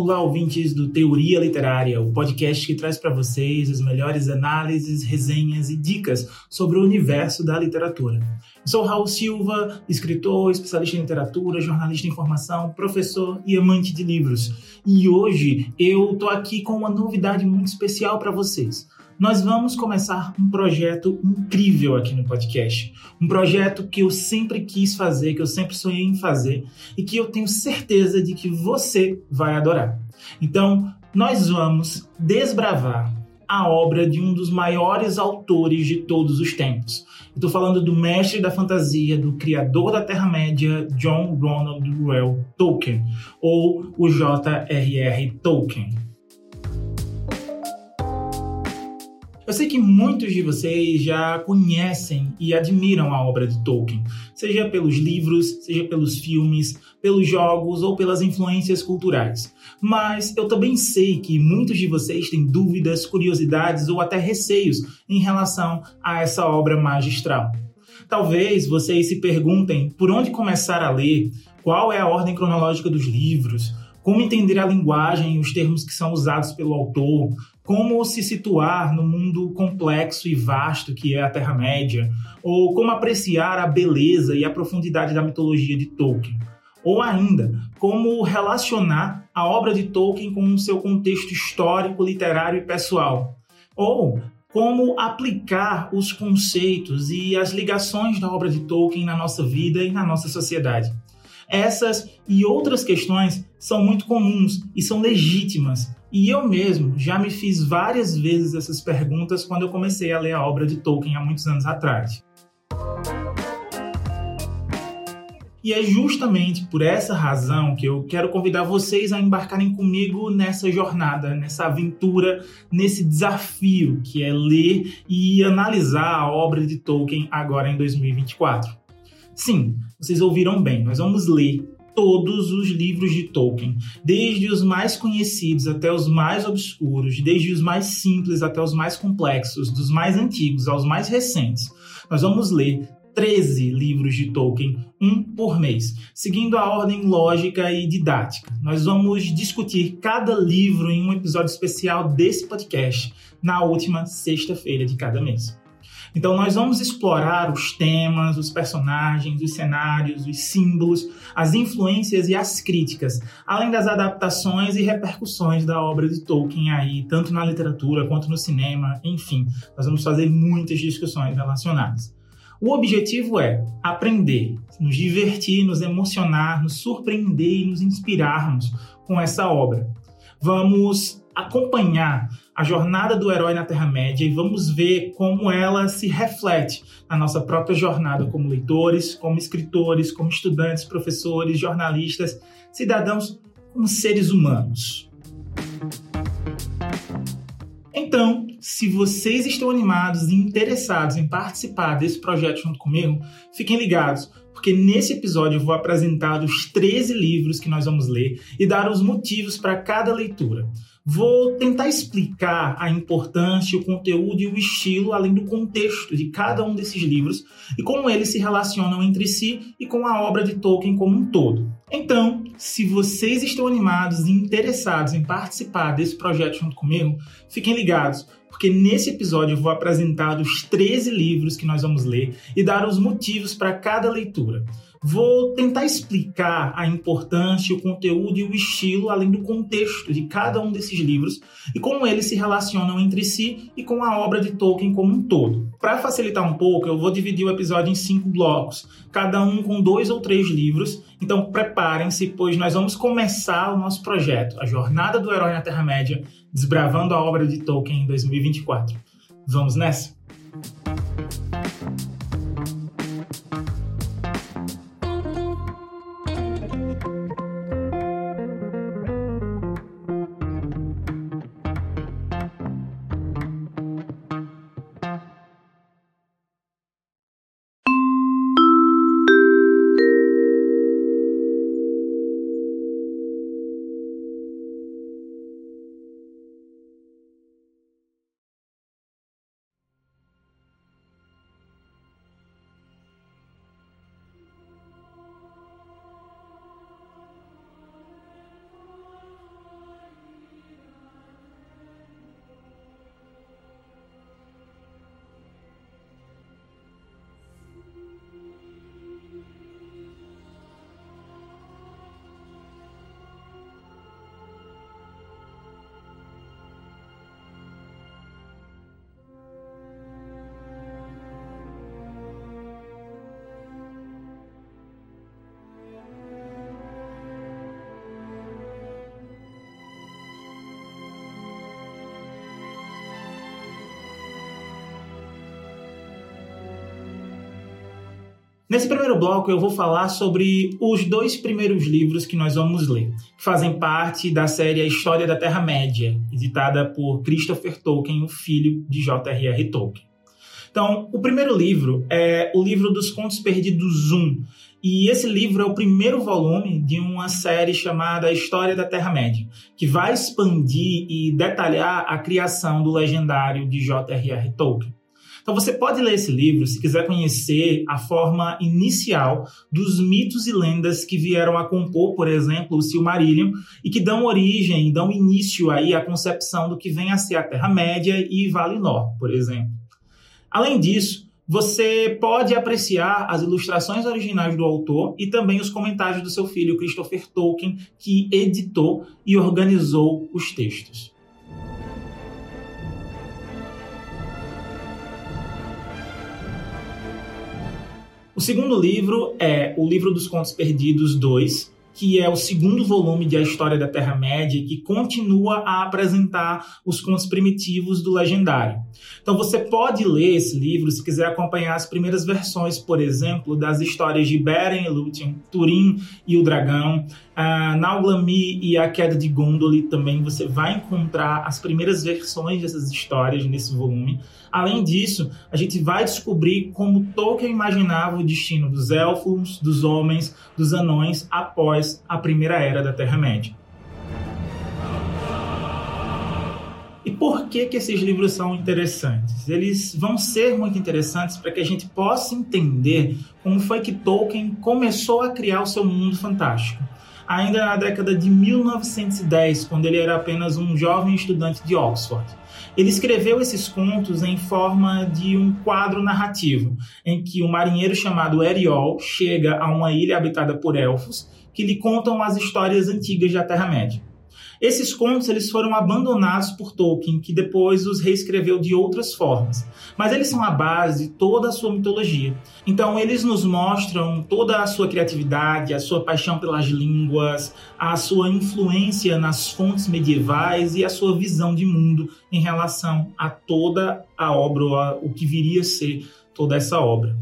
Olá, ouvintes do Teoria Literária, o podcast que traz para vocês as melhores análises, resenhas e dicas sobre o universo da literatura. Eu sou Raul Silva, escritor, especialista em literatura, jornalista em formação, professor e amante de livros. E hoje eu tô aqui com uma novidade muito especial para vocês nós vamos começar um projeto incrível aqui no podcast. Um projeto que eu sempre quis fazer, que eu sempre sonhei em fazer e que eu tenho certeza de que você vai adorar. Então, nós vamos desbravar a obra de um dos maiores autores de todos os tempos. Estou falando do mestre da fantasia, do criador da Terra-média, John Ronald Reuel Tolkien, ou o J.R.R. Tolkien. Eu sei que muitos de vocês já conhecem e admiram a obra de Tolkien, seja pelos livros, seja pelos filmes, pelos jogos ou pelas influências culturais. Mas eu também sei que muitos de vocês têm dúvidas, curiosidades ou até receios em relação a essa obra magistral. Talvez vocês se perguntem por onde começar a ler, qual é a ordem cronológica dos livros, como entender a linguagem e os termos que são usados pelo autor, como se situar no mundo complexo e vasto que é a Terra-média, ou como apreciar a beleza e a profundidade da mitologia de Tolkien, ou ainda, como relacionar a obra de Tolkien com o seu contexto histórico, literário e pessoal, ou como aplicar os conceitos e as ligações da obra de Tolkien na nossa vida e na nossa sociedade. Essas e outras questões são muito comuns e são legítimas. E eu mesmo já me fiz várias vezes essas perguntas quando eu comecei a ler a obra de Tolkien há muitos anos atrás. E é justamente por essa razão que eu quero convidar vocês a embarcarem comigo nessa jornada, nessa aventura, nesse desafio que é ler e analisar a obra de Tolkien agora em 2024. Sim, vocês ouviram bem, nós vamos ler todos os livros de Tolkien, desde os mais conhecidos até os mais obscuros, desde os mais simples até os mais complexos, dos mais antigos aos mais recentes. Nós vamos ler 13 livros de Tolkien, um por mês, seguindo a ordem lógica e didática. Nós vamos discutir cada livro em um episódio especial desse podcast na última sexta-feira de cada mês. Então, nós vamos explorar os temas, os personagens, os cenários, os símbolos, as influências e as críticas, além das adaptações e repercussões da obra de Tolkien aí, tanto na literatura quanto no cinema, enfim, nós vamos fazer muitas discussões relacionadas. O objetivo é aprender, nos divertir, nos emocionar, nos surpreender e nos inspirarmos com essa obra. Vamos acompanhar a jornada do herói na Terra-média e vamos ver como ela se reflete na nossa própria jornada como leitores, como escritores, como estudantes, professores, jornalistas, cidadãos, como seres humanos. Então, se vocês estão animados e interessados em participar desse projeto junto comigo, fiquem ligados, porque nesse episódio eu vou apresentar os 13 livros que nós vamos ler e dar os motivos para cada leitura. Vou tentar explicar a importância, o conteúdo e o estilo, além do contexto de cada um desses livros e como eles se relacionam entre si e com a obra de Tolkien como um todo. Então, se vocês estão animados e interessados em participar desse projeto junto comigo, fiquem ligados, porque nesse episódio eu vou apresentar os 13 livros que nós vamos ler e dar os motivos para cada leitura. Vou tentar explicar a importância, o conteúdo e o estilo, além do contexto de cada um desses livros e como eles se relacionam entre si e com a obra de Tolkien como um todo. Para facilitar um pouco, eu vou dividir o episódio em cinco blocos, cada um com dois ou três livros. Então preparem-se, pois nós vamos começar o nosso projeto, a Jornada do Herói na Terra-média, desbravando a obra de Tolkien em 2024. Vamos nessa? Nesse primeiro bloco, eu vou falar sobre os dois primeiros livros que nós vamos ler, que fazem parte da série A História da Terra-média, editada por Christopher Tolkien, o filho de J.R.R. Tolkien. Então, o primeiro livro é o livro dos Contos Perdidos 1, e esse livro é o primeiro volume de uma série chamada História da Terra-média, que vai expandir e detalhar a criação do legendário de J.R.R. Tolkien. Então você pode ler esse livro se quiser conhecer a forma inicial dos mitos e lendas que vieram a compor, por exemplo, o Silmarillion e que dão origem, dão início aí à concepção do que vem a ser a Terra-média e Valinor, por exemplo. Além disso, você pode apreciar as ilustrações originais do autor e também os comentários do seu filho Christopher Tolkien, que editou e organizou os textos. O segundo livro é O Livro dos Contos Perdidos 2, que é o segundo volume de A História da Terra-média, que continua a apresentar os contos primitivos do legendário. Então você pode ler esse livro se quiser acompanhar as primeiras versões, por exemplo, das histórias de Beren e Lúthien, Turin e o Dragão, Nauglamir e a Queda de Gondolin também você vai encontrar as primeiras versões dessas histórias nesse volume. Além disso, a gente vai descobrir como Tolkien imaginava o destino dos elfos, dos homens, dos anões após a primeira era da Terra-média. E por que, que esses livros são interessantes? Eles vão ser muito interessantes para que a gente possa entender como foi que Tolkien começou a criar o seu mundo fantástico. Ainda na década de 1910, quando ele era apenas um jovem estudante de Oxford. Ele escreveu esses contos em forma de um quadro narrativo, em que um marinheiro chamado Eriol chega a uma ilha habitada por elfos que lhe contam as histórias antigas da Terra-média. Esses contos eles foram abandonados por Tolkien, que depois os reescreveu de outras formas. Mas eles são a base de toda a sua mitologia. Então eles nos mostram toda a sua criatividade, a sua paixão pelas línguas, a sua influência nas fontes medievais e a sua visão de mundo em relação a toda a obra, o que viria a ser toda essa obra.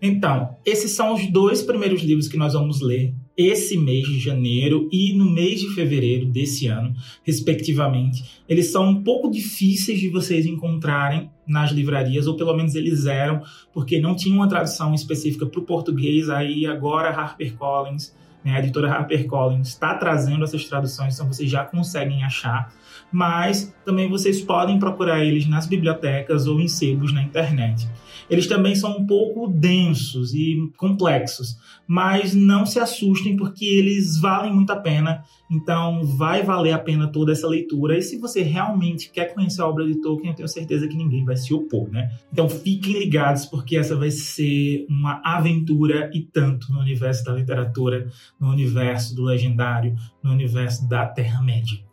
Então, esses são os dois primeiros livros que nós vamos ler esse mês de janeiro e no mês de fevereiro desse ano, respectivamente. Eles são um pouco difíceis de vocês encontrarem nas livrarias, ou pelo menos eles eram, porque não tinha uma tradução específica para o português. Aí agora HarperCollins, né, a editora HarperCollins, está trazendo essas traduções, então vocês já conseguem achar. Mas também vocês podem procurar eles nas bibliotecas ou em sebos na internet eles também são um pouco densos e complexos, mas não se assustem porque eles valem muito a pena. Então, vai valer a pena toda essa leitura. E se você realmente quer conhecer a obra de Tolkien, eu tenho certeza que ninguém vai se opor, né? Então, fiquem ligados porque essa vai ser uma aventura e tanto no universo da literatura, no universo do legendário, no universo da Terra-média.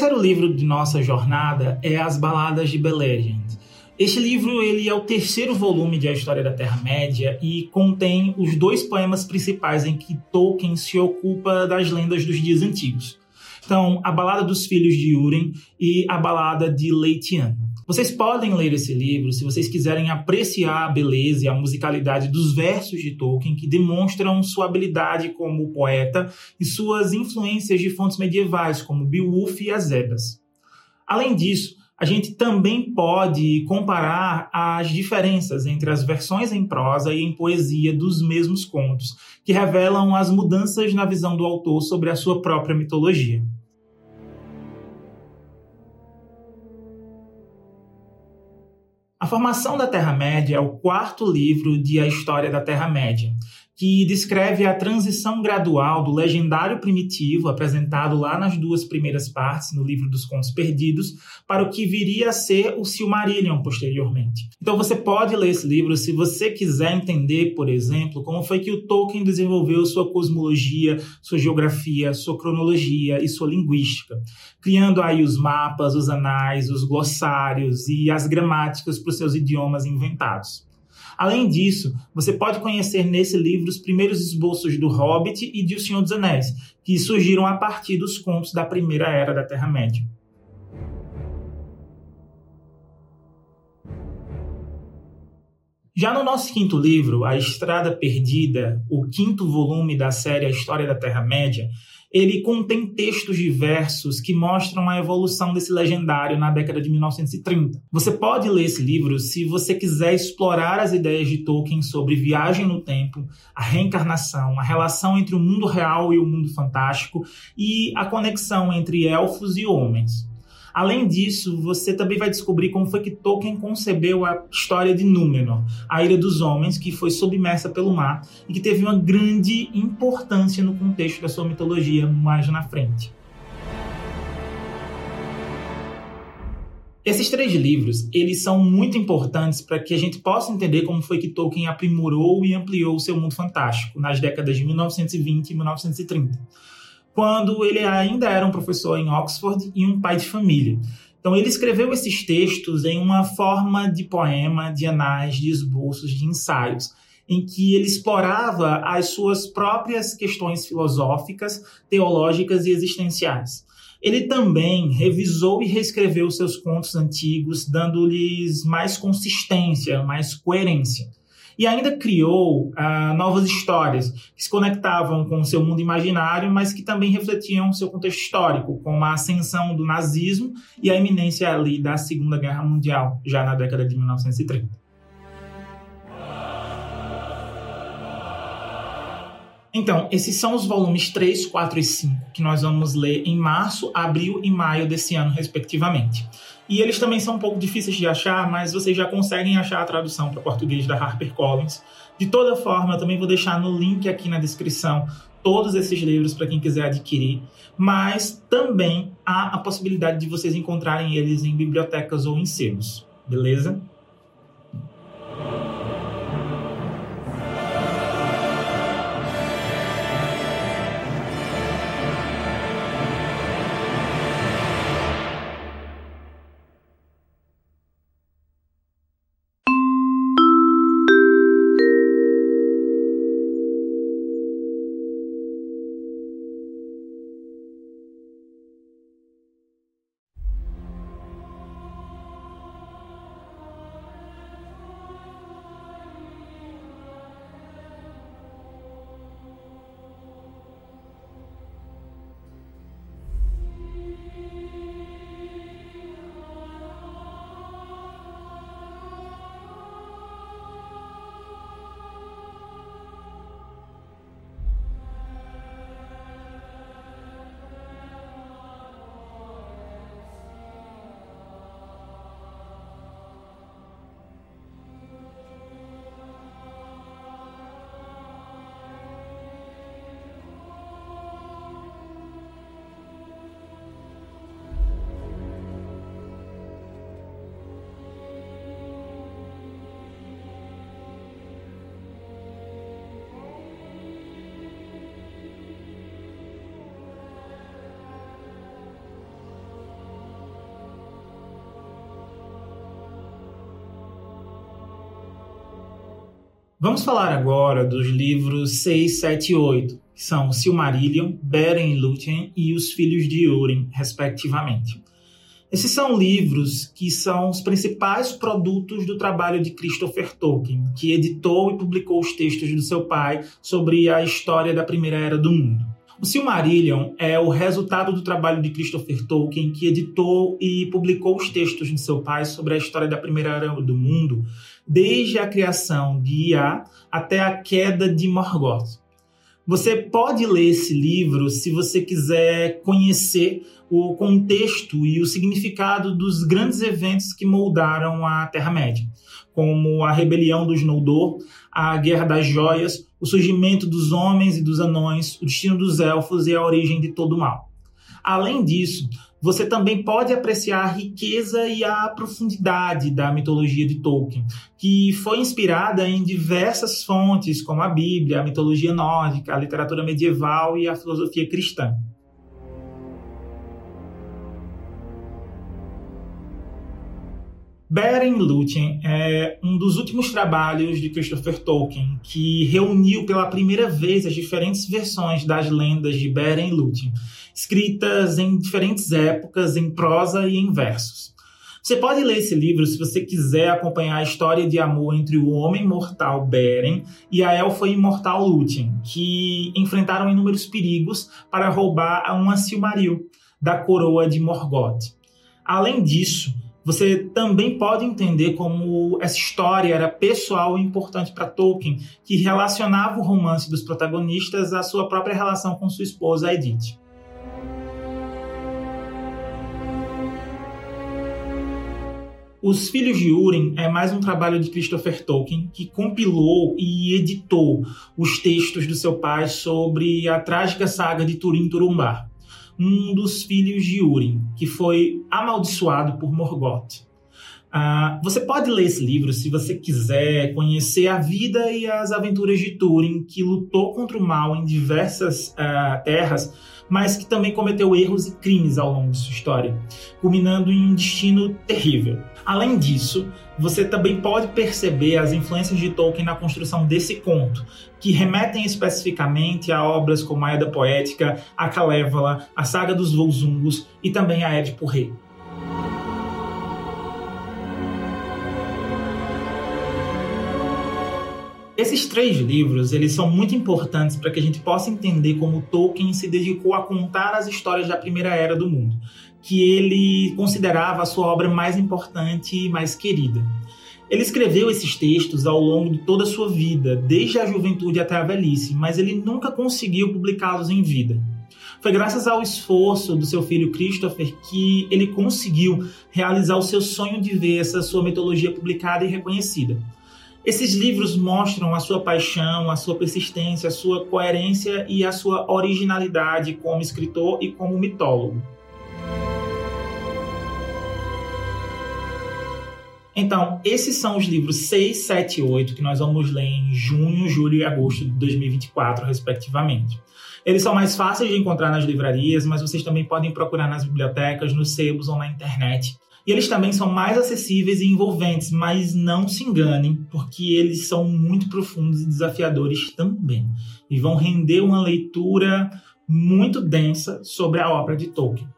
Terceiro livro de nossa jornada é As Baladas de Beleriand. Este livro ele é o terceiro volume de A História da Terra-média e contém os dois poemas principais em que Tolkien se ocupa das lendas dos dias antigos. Então, a Balada dos Filhos de Uren e a Balada de Leitian. Vocês podem ler esse livro se vocês quiserem apreciar a beleza e a musicalidade dos versos de Tolkien, que demonstram sua habilidade como poeta e suas influências de fontes medievais, como Beowulf e as Edas. Além disso, A gente também pode comparar as diferenças entre as versões em prosa e em poesia dos mesmos contos, que revelam as mudanças na visão do autor sobre a sua própria mitologia. A Formação da Terra-média é o quarto livro de A História da Terra-média, que descreve a transição gradual do legendário primitivo, apresentado lá nas duas primeiras partes, no livro dos Contos Perdidos, para o que viria a ser o Silmarillion posteriormente. Então você pode ler esse livro se você quiser entender, por exemplo, como foi que o Tolkien desenvolveu sua cosmologia, sua geografia, sua cronologia e sua linguística, criando aí os mapas, os anais, os glossários e as gramáticas para os seus idiomas inventados. Além disso, você pode conhecer nesse livro os primeiros esboços do Hobbit e de O Senhor dos Anéis, que surgiram a partir dos contos da primeira era da Terra-média. Já no nosso quinto livro, A Estrada Perdida, o quinto volume da série A História da Terra-média, ele contém textos diversos que mostram a evolução desse legendário na década de 1930. Você pode ler esse livro se você quiser explorar as ideias de Tolkien sobre viagem no tempo, a reencarnação, a relação entre o mundo real e o mundo fantástico e a conexão entre elfos e homens. Além disso, você também vai descobrir como foi que Tolkien concebeu a história de Númenor, a Ilha dos Homens, que foi submersa pelo mar e que teve uma grande importância no contexto da sua mitologia mais na frente. Esses três livros, eles são muito importantes para que a gente possa entender como foi que Tolkien aprimorou e ampliou o seu mundo fantástico nas décadas de 1920 e 1930 quando ele ainda era um professor em Oxford e um pai de família. Então, ele escreveu esses textos em uma forma de poema, de anais, de esboços, de ensaios, em que ele explorava as suas próprias questões filosóficas, teológicas e existenciais. Ele também revisou e reescreveu seus contos antigos, dando-lhes mais consistência, mais coerência e ainda criou ah, novas histórias que se conectavam com o seu mundo imaginário, mas que também refletiam seu contexto histórico, como a ascensão do nazismo e a iminência ali da Segunda Guerra Mundial, já na década de 1930. Então, esses são os volumes 3, 4 e 5 que nós vamos ler em março, abril e maio desse ano, respectivamente. E eles também são um pouco difíceis de achar, mas vocês já conseguem achar a tradução para português da HarperCollins. De toda forma, eu também vou deixar no link aqui na descrição todos esses livros para quem quiser adquirir, mas também há a possibilidade de vocês encontrarem eles em bibliotecas ou em sebos, beleza? Vamos falar agora dos livros 6, 7 e 8, que são Silmarillion, Beren e Lúthien e Os Filhos de Urim, respectivamente. Esses são livros que são os principais produtos do trabalho de Christopher Tolkien, que editou e publicou os textos do seu pai sobre a história da Primeira Era do Mundo. O Silmarillion é o resultado do trabalho de Christopher Tolkien, que editou e publicou os textos de seu pai sobre a história da Primeira Era do Mundo, desde a criação de Ia até a queda de Morgoth. Você pode ler esse livro se você quiser conhecer o contexto e o significado dos grandes eventos que moldaram a Terra-média, como a rebelião dos Noldor, a Guerra das Joias, o surgimento dos homens e dos anões, o destino dos elfos e a origem de todo o mal. Além disso, você também pode apreciar a riqueza e a profundidade da mitologia de Tolkien, que foi inspirada em diversas fontes, como a Bíblia, a mitologia nórdica, a literatura medieval e a filosofia cristã. Beren Lúthien é um dos últimos trabalhos de Christopher Tolkien, que reuniu pela primeira vez as diferentes versões das lendas de Beren Lúthien, escritas em diferentes épocas, em prosa e em versos. Você pode ler esse livro se você quiser acompanhar a história de amor entre o homem mortal Beren e a elfa imortal Lúthien, que enfrentaram inúmeros perigos para roubar uma Silmaril da coroa de Morgoth. Além disso, você também pode entender como essa história era pessoal e importante para Tolkien, que relacionava o romance dos protagonistas à sua própria relação com sua esposa Edith. Os Filhos de Urim é mais um trabalho de Christopher Tolkien que compilou e editou os textos do seu pai sobre a trágica saga de Turin Turumbar um dos filhos de Urim, que foi amaldiçoado por Morgoth. Uh, você pode ler esse livro se você quiser conhecer a vida e as aventuras de Turing, que lutou contra o mal em diversas uh, terras, mas que também cometeu erros e crimes ao longo de sua história, culminando em um destino terrível. Além disso, você também pode perceber as influências de Tolkien na construção desse conto, que remetem especificamente a obras como a Edda Poética, a Kalevala, a Saga dos Volsungos e também a Édipo Rei. Esses três livros, eles são muito importantes para que a gente possa entender como Tolkien se dedicou a contar as histórias da primeira era do mundo, que ele considerava a sua obra mais importante e mais querida. Ele escreveu esses textos ao longo de toda a sua vida, desde a juventude até a velhice, mas ele nunca conseguiu publicá-los em vida. Foi graças ao esforço do seu filho Christopher que ele conseguiu realizar o seu sonho de ver essa sua mitologia publicada e reconhecida. Esses livros mostram a sua paixão, a sua persistência, a sua coerência e a sua originalidade como escritor e como mitólogo. Então, esses são os livros 6, 7 e 8 que nós vamos ler em junho, julho e agosto de 2024, respectivamente. Eles são mais fáceis de encontrar nas livrarias, mas vocês também podem procurar nas bibliotecas, nos sebos ou na internet. E eles também são mais acessíveis e envolventes, mas não se enganem, porque eles são muito profundos e desafiadores também. E vão render uma leitura muito densa sobre a obra de Tolkien.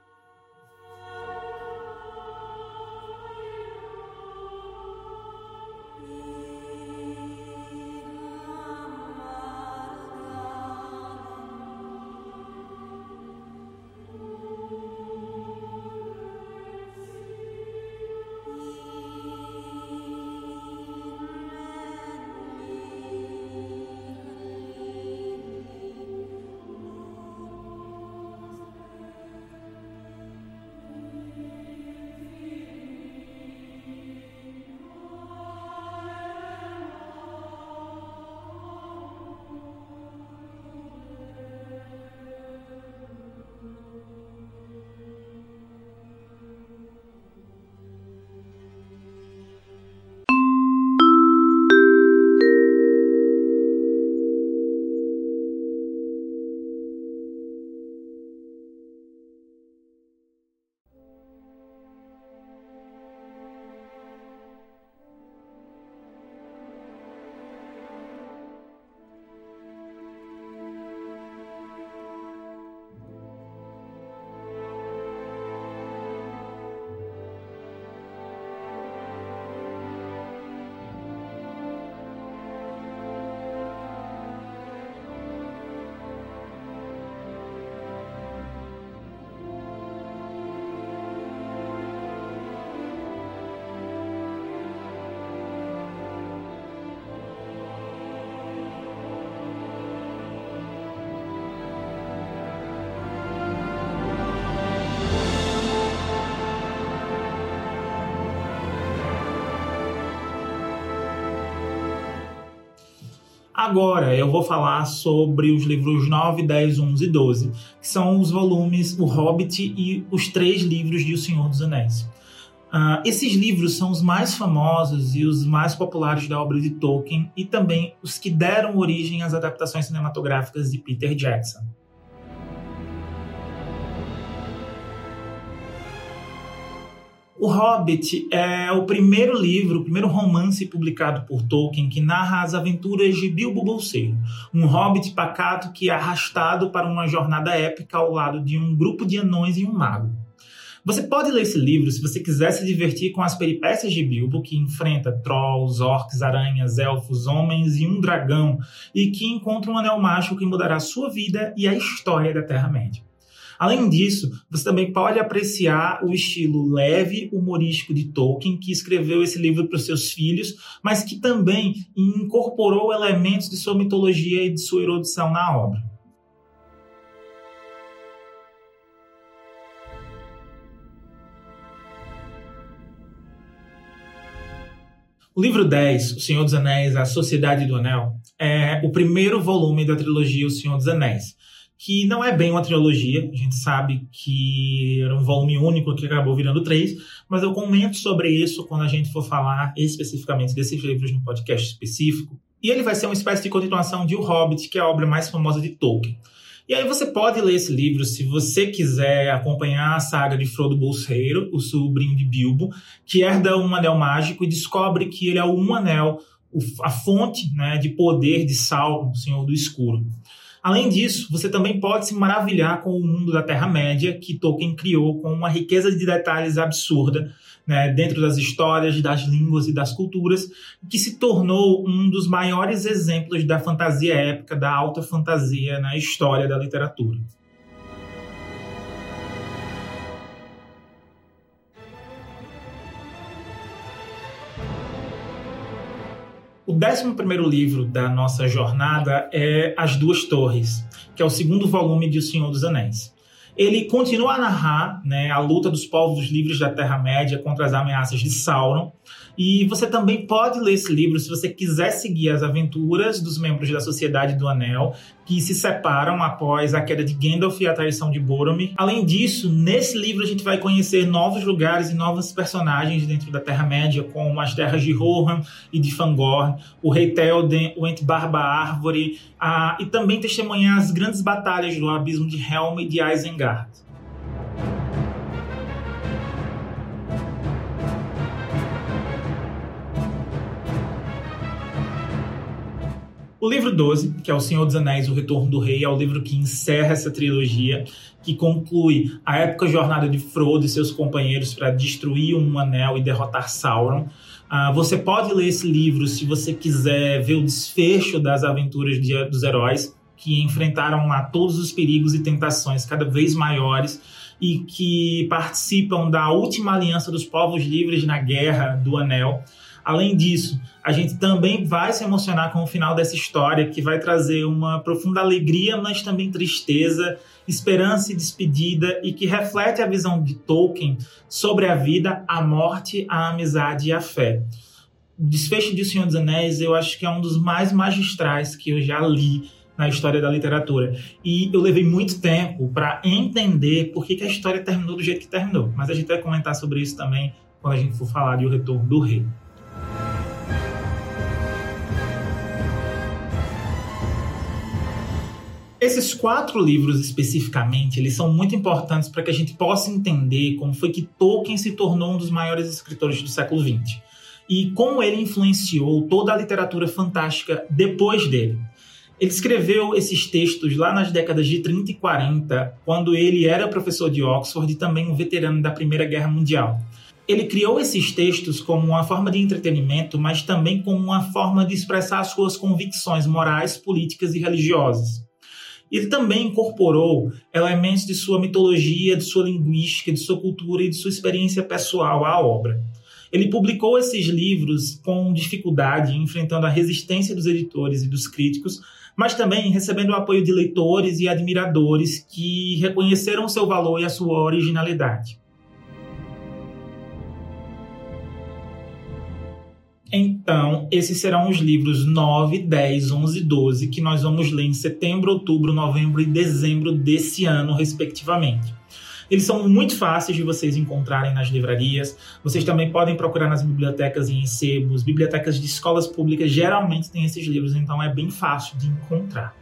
Agora eu vou falar sobre os livros 9, 10, 11 e 12, que são os volumes O Hobbit e os três livros de O Senhor dos Anéis. Uh, esses livros são os mais famosos e os mais populares da obra de Tolkien e também os que deram origem às adaptações cinematográficas de Peter Jackson. O Hobbit é o primeiro livro, o primeiro romance publicado por Tolkien que narra as aventuras de Bilbo Bolseiro, um hobbit pacato que é arrastado para uma jornada épica ao lado de um grupo de anões e um mago. Você pode ler esse livro se você quiser se divertir com as peripécias de Bilbo, que enfrenta trolls, orcs, aranhas, elfos, homens e um dragão, e que encontra um anel mágico que mudará sua vida e a história da Terra-média. Além disso, você também pode apreciar o estilo leve, humorístico de Tolkien, que escreveu esse livro para os seus filhos, mas que também incorporou elementos de sua mitologia e de sua erudição na obra. O livro 10, O Senhor dos Anéis, A Sociedade do Anel, é o primeiro volume da trilogia O Senhor dos Anéis que não é bem uma trilogia, a gente sabe que era um volume único que acabou virando três, mas eu comento sobre isso quando a gente for falar especificamente desses livros no podcast específico. E ele vai ser uma espécie de continuação de O Hobbit, que é a obra mais famosa de Tolkien. E aí você pode ler esse livro se você quiser acompanhar a saga de Frodo Bolseiro, o sobrinho de Bilbo, que herda um anel mágico e descobre que ele é um anel, a fonte né, de poder de Sauron, o Senhor do Escuro. Além disso, você também pode se maravilhar com o mundo da Terra-média que Tolkien criou com uma riqueza de detalhes absurda né, dentro das histórias, das línguas e das culturas, que se tornou um dos maiores exemplos da fantasia épica, da alta fantasia na história da literatura. O décimo primeiro livro da nossa jornada é As Duas Torres, que é o segundo volume de O Senhor dos Anéis. Ele continua a narrar né, a luta dos povos livres da Terra-média contra as ameaças de Sauron, e você também pode ler esse livro se você quiser seguir as aventuras dos membros da Sociedade do Anel, que se separam após a queda de Gandalf e a traição de Boromir. Além disso, nesse livro a gente vai conhecer novos lugares e novos personagens dentro da Terra-média, como as terras de Rohan e de Fangorn, o Rei Théoden, o Ent Barba Árvore, a... e também testemunhar as grandes batalhas do Abismo de Helm e de Isengard. O livro 12, que é O Senhor dos Anéis, O Retorno do Rei, é o livro que encerra essa trilogia, que conclui a épica jornada de Frodo e seus companheiros para destruir um anel e derrotar Sauron. Uh, você pode ler esse livro se você quiser ver o desfecho das aventuras de, dos heróis, que enfrentaram lá todos os perigos e tentações cada vez maiores e que participam da última aliança dos povos livres na Guerra do Anel. Além disso, a gente também vai se emocionar com o final dessa história, que vai trazer uma profunda alegria, mas também tristeza, esperança e despedida, e que reflete a visão de Tolkien sobre a vida, a morte, a amizade e a fé. O desfecho de O Senhor dos Anéis, eu acho que é um dos mais magistrais que eu já li na história da literatura. E eu levei muito tempo para entender por que, que a história terminou do jeito que terminou. Mas a gente vai comentar sobre isso também quando a gente for falar de O Retorno do Rei. Esses quatro livros especificamente, eles são muito importantes para que a gente possa entender como foi que Tolkien se tornou um dos maiores escritores do século XX e como ele influenciou toda a literatura fantástica depois dele. Ele escreveu esses textos lá nas décadas de 30 e 40, quando ele era professor de Oxford e também um veterano da Primeira Guerra Mundial. Ele criou esses textos como uma forma de entretenimento, mas também como uma forma de expressar suas convicções morais, políticas e religiosas. Ele também incorporou elementos de sua mitologia, de sua linguística, de sua cultura e de sua experiência pessoal à obra. Ele publicou esses livros com dificuldade, enfrentando a resistência dos editores e dos críticos, mas também recebendo o apoio de leitores e admiradores que reconheceram seu valor e a sua originalidade. Então, esses serão os livros 9, 10, 11 e 12 que nós vamos ler em setembro, outubro, novembro e dezembro desse ano, respectivamente. Eles são muito fáceis de vocês encontrarem nas livrarias. Vocês também podem procurar nas bibliotecas e em sebos. Bibliotecas de escolas públicas geralmente têm esses livros, então é bem fácil de encontrar.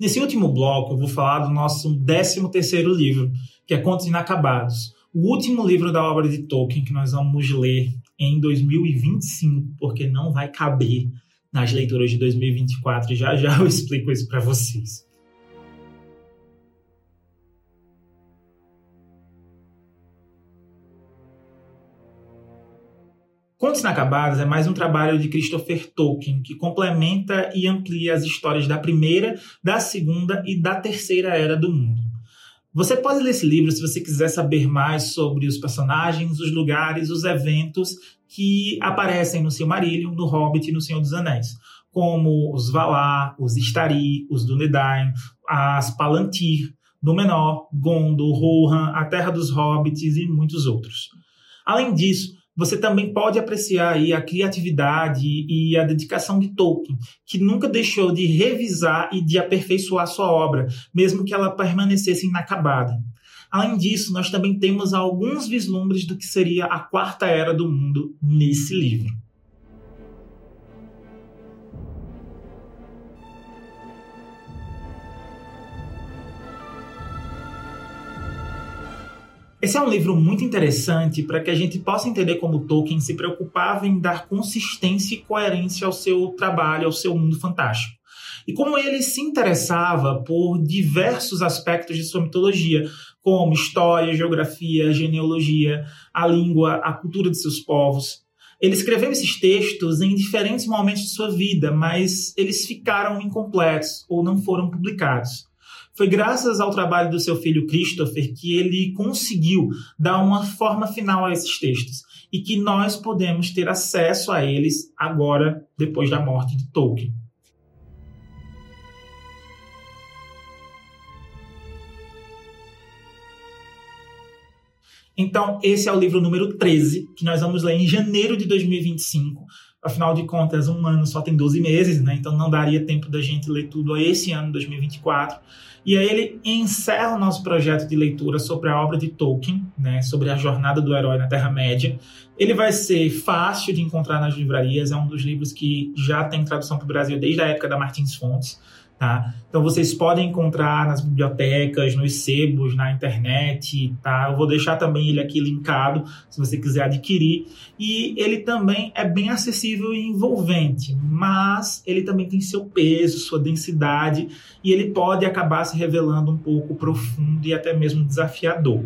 Nesse último bloco, eu vou falar do nosso 13 terceiro livro, que é Contos Inacabados. O último livro da obra de Tolkien que nós vamos ler em 2025, porque não vai caber nas leituras de 2024. Já já eu explico isso para vocês. Contos Inacabados é mais um trabalho de Christopher Tolkien, que complementa e amplia as histórias da primeira, da segunda e da terceira era do mundo. Você pode ler esse livro se você quiser saber mais sobre os personagens, os lugares, os eventos que aparecem no Silmarillion, no Hobbit e no Senhor dos Anéis, como os Valar, os Istari, os Dúnedain, as Palantir, Númenor, Gondor, Rohan, a Terra dos Hobbits e muitos outros. Além disso, você também pode apreciar aí a criatividade e a dedicação de Tolkien, que nunca deixou de revisar e de aperfeiçoar sua obra, mesmo que ela permanecesse inacabada. Além disso, nós também temos alguns vislumbres do que seria a quarta era do mundo nesse livro. Esse é um livro muito interessante para que a gente possa entender como Tolkien se preocupava em dar consistência e coerência ao seu trabalho, ao seu mundo fantástico. E como ele se interessava por diversos aspectos de sua mitologia, como história, geografia, genealogia, a língua, a cultura de seus povos. Ele escreveu esses textos em diferentes momentos de sua vida, mas eles ficaram incompletos ou não foram publicados. Foi graças ao trabalho do seu filho Christopher que ele conseguiu dar uma forma final a esses textos e que nós podemos ter acesso a eles agora, depois da morte de Tolkien. Então, esse é o livro número 13, que nós vamos ler em janeiro de 2025. Afinal de contas, um ano só tem 12 meses, né? Então não daria tempo da gente ler tudo esse ano, 2024. E aí ele encerra o nosso projeto de leitura sobre a obra de Tolkien, né, sobre a jornada do herói na Terra-média. Ele vai ser fácil de encontrar nas livrarias, é um dos livros que já tem tradução para o Brasil desde a época da Martins Fontes. Tá? Então vocês podem encontrar nas bibliotecas, nos sebos, na internet, tá? Eu vou deixar também ele aqui linkado, se você quiser adquirir. E ele também é bem acessível e envolvente, mas ele também tem seu peso, sua densidade, e ele pode acabar se revelando um pouco profundo e até mesmo desafiador.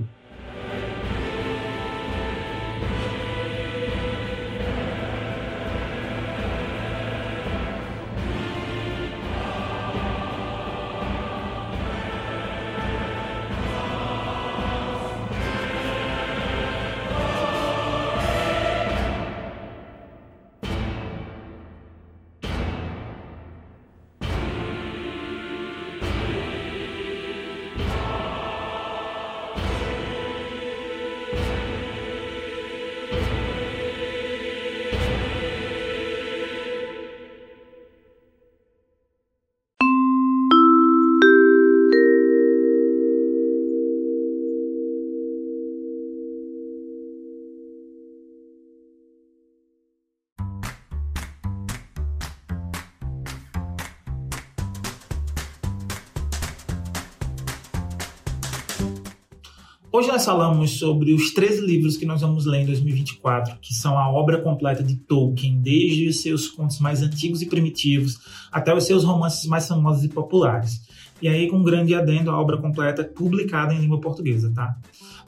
Hoje nós falamos sobre os 13 livros que nós vamos ler em 2024, que são a obra completa de Tolkien, desde os seus contos mais antigos e primitivos até os seus romances mais famosos e populares. E aí, com um grande adendo, a obra completa publicada em língua portuguesa, tá?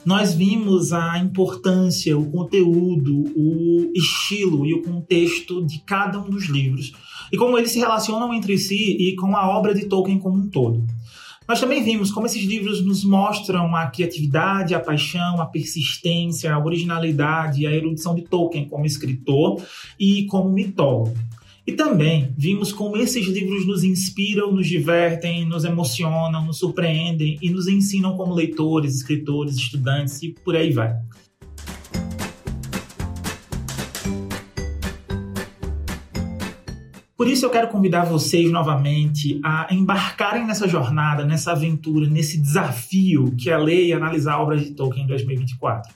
Nós vimos a importância, o conteúdo, o estilo e o contexto de cada um dos livros e como eles se relacionam entre si e com a obra de Tolkien como um todo. Nós também vimos como esses livros nos mostram a criatividade, a paixão, a persistência, a originalidade e a erudição de Tolkien como escritor e como mitólogo. E também vimos como esses livros nos inspiram, nos divertem, nos emocionam, nos surpreendem e nos ensinam como leitores, escritores, estudantes e por aí vai. Por isso eu quero convidar vocês novamente a embarcarem nessa jornada, nessa aventura, nesse desafio que é ler e analisar a obra de Tolkien em 2024.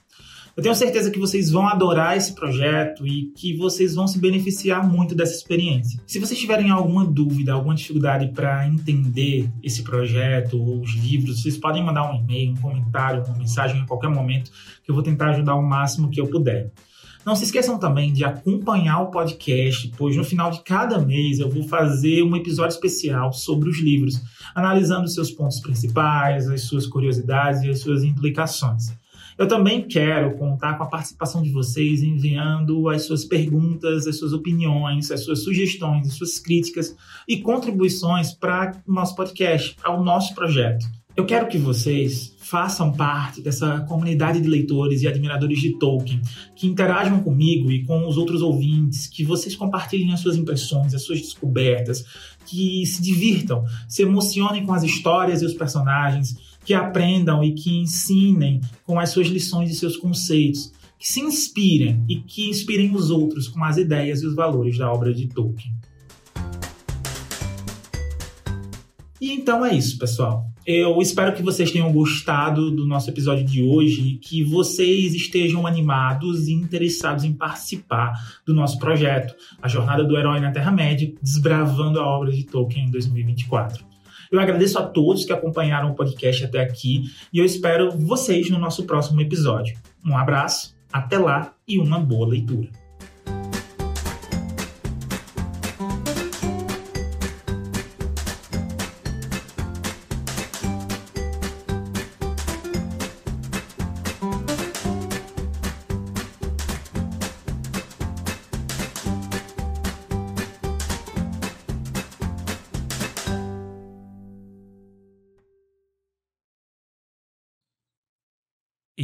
Eu tenho certeza que vocês vão adorar esse projeto e que vocês vão se beneficiar muito dessa experiência. Se vocês tiverem alguma dúvida, alguma dificuldade para entender esse projeto ou os livros, vocês podem mandar um e-mail, um comentário, uma mensagem a qualquer momento que eu vou tentar ajudar o máximo que eu puder. Não se esqueçam também de acompanhar o podcast, pois no final de cada mês eu vou fazer um episódio especial sobre os livros, analisando seus pontos principais, as suas curiosidades e as suas implicações. Eu também quero contar com a participação de vocês enviando as suas perguntas, as suas opiniões, as suas sugestões, as suas críticas e contribuições para o nosso podcast, ao nosso projeto. Eu quero que vocês façam parte dessa comunidade de leitores e admiradores de Tolkien, que interajam comigo e com os outros ouvintes, que vocês compartilhem as suas impressões, as suas descobertas, que se divirtam, se emocionem com as histórias e os personagens, que aprendam e que ensinem com as suas lições e seus conceitos, que se inspirem e que inspirem os outros com as ideias e os valores da obra de Tolkien. E então é isso, pessoal. Eu espero que vocês tenham gostado do nosso episódio de hoje, que vocês estejam animados e interessados em participar do nosso projeto, a Jornada do Herói na Terra-média, desbravando a obra de Tolkien em 2024. Eu agradeço a todos que acompanharam o podcast até aqui e eu espero vocês no nosso próximo episódio. Um abraço, até lá e uma boa leitura.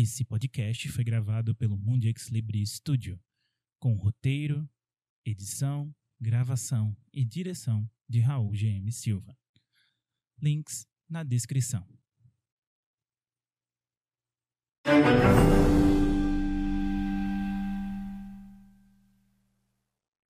Esse podcast foi gravado pelo Mundi Ex Libri Studio, com roteiro, edição, gravação e direção de Raul GM Silva. Links na descrição.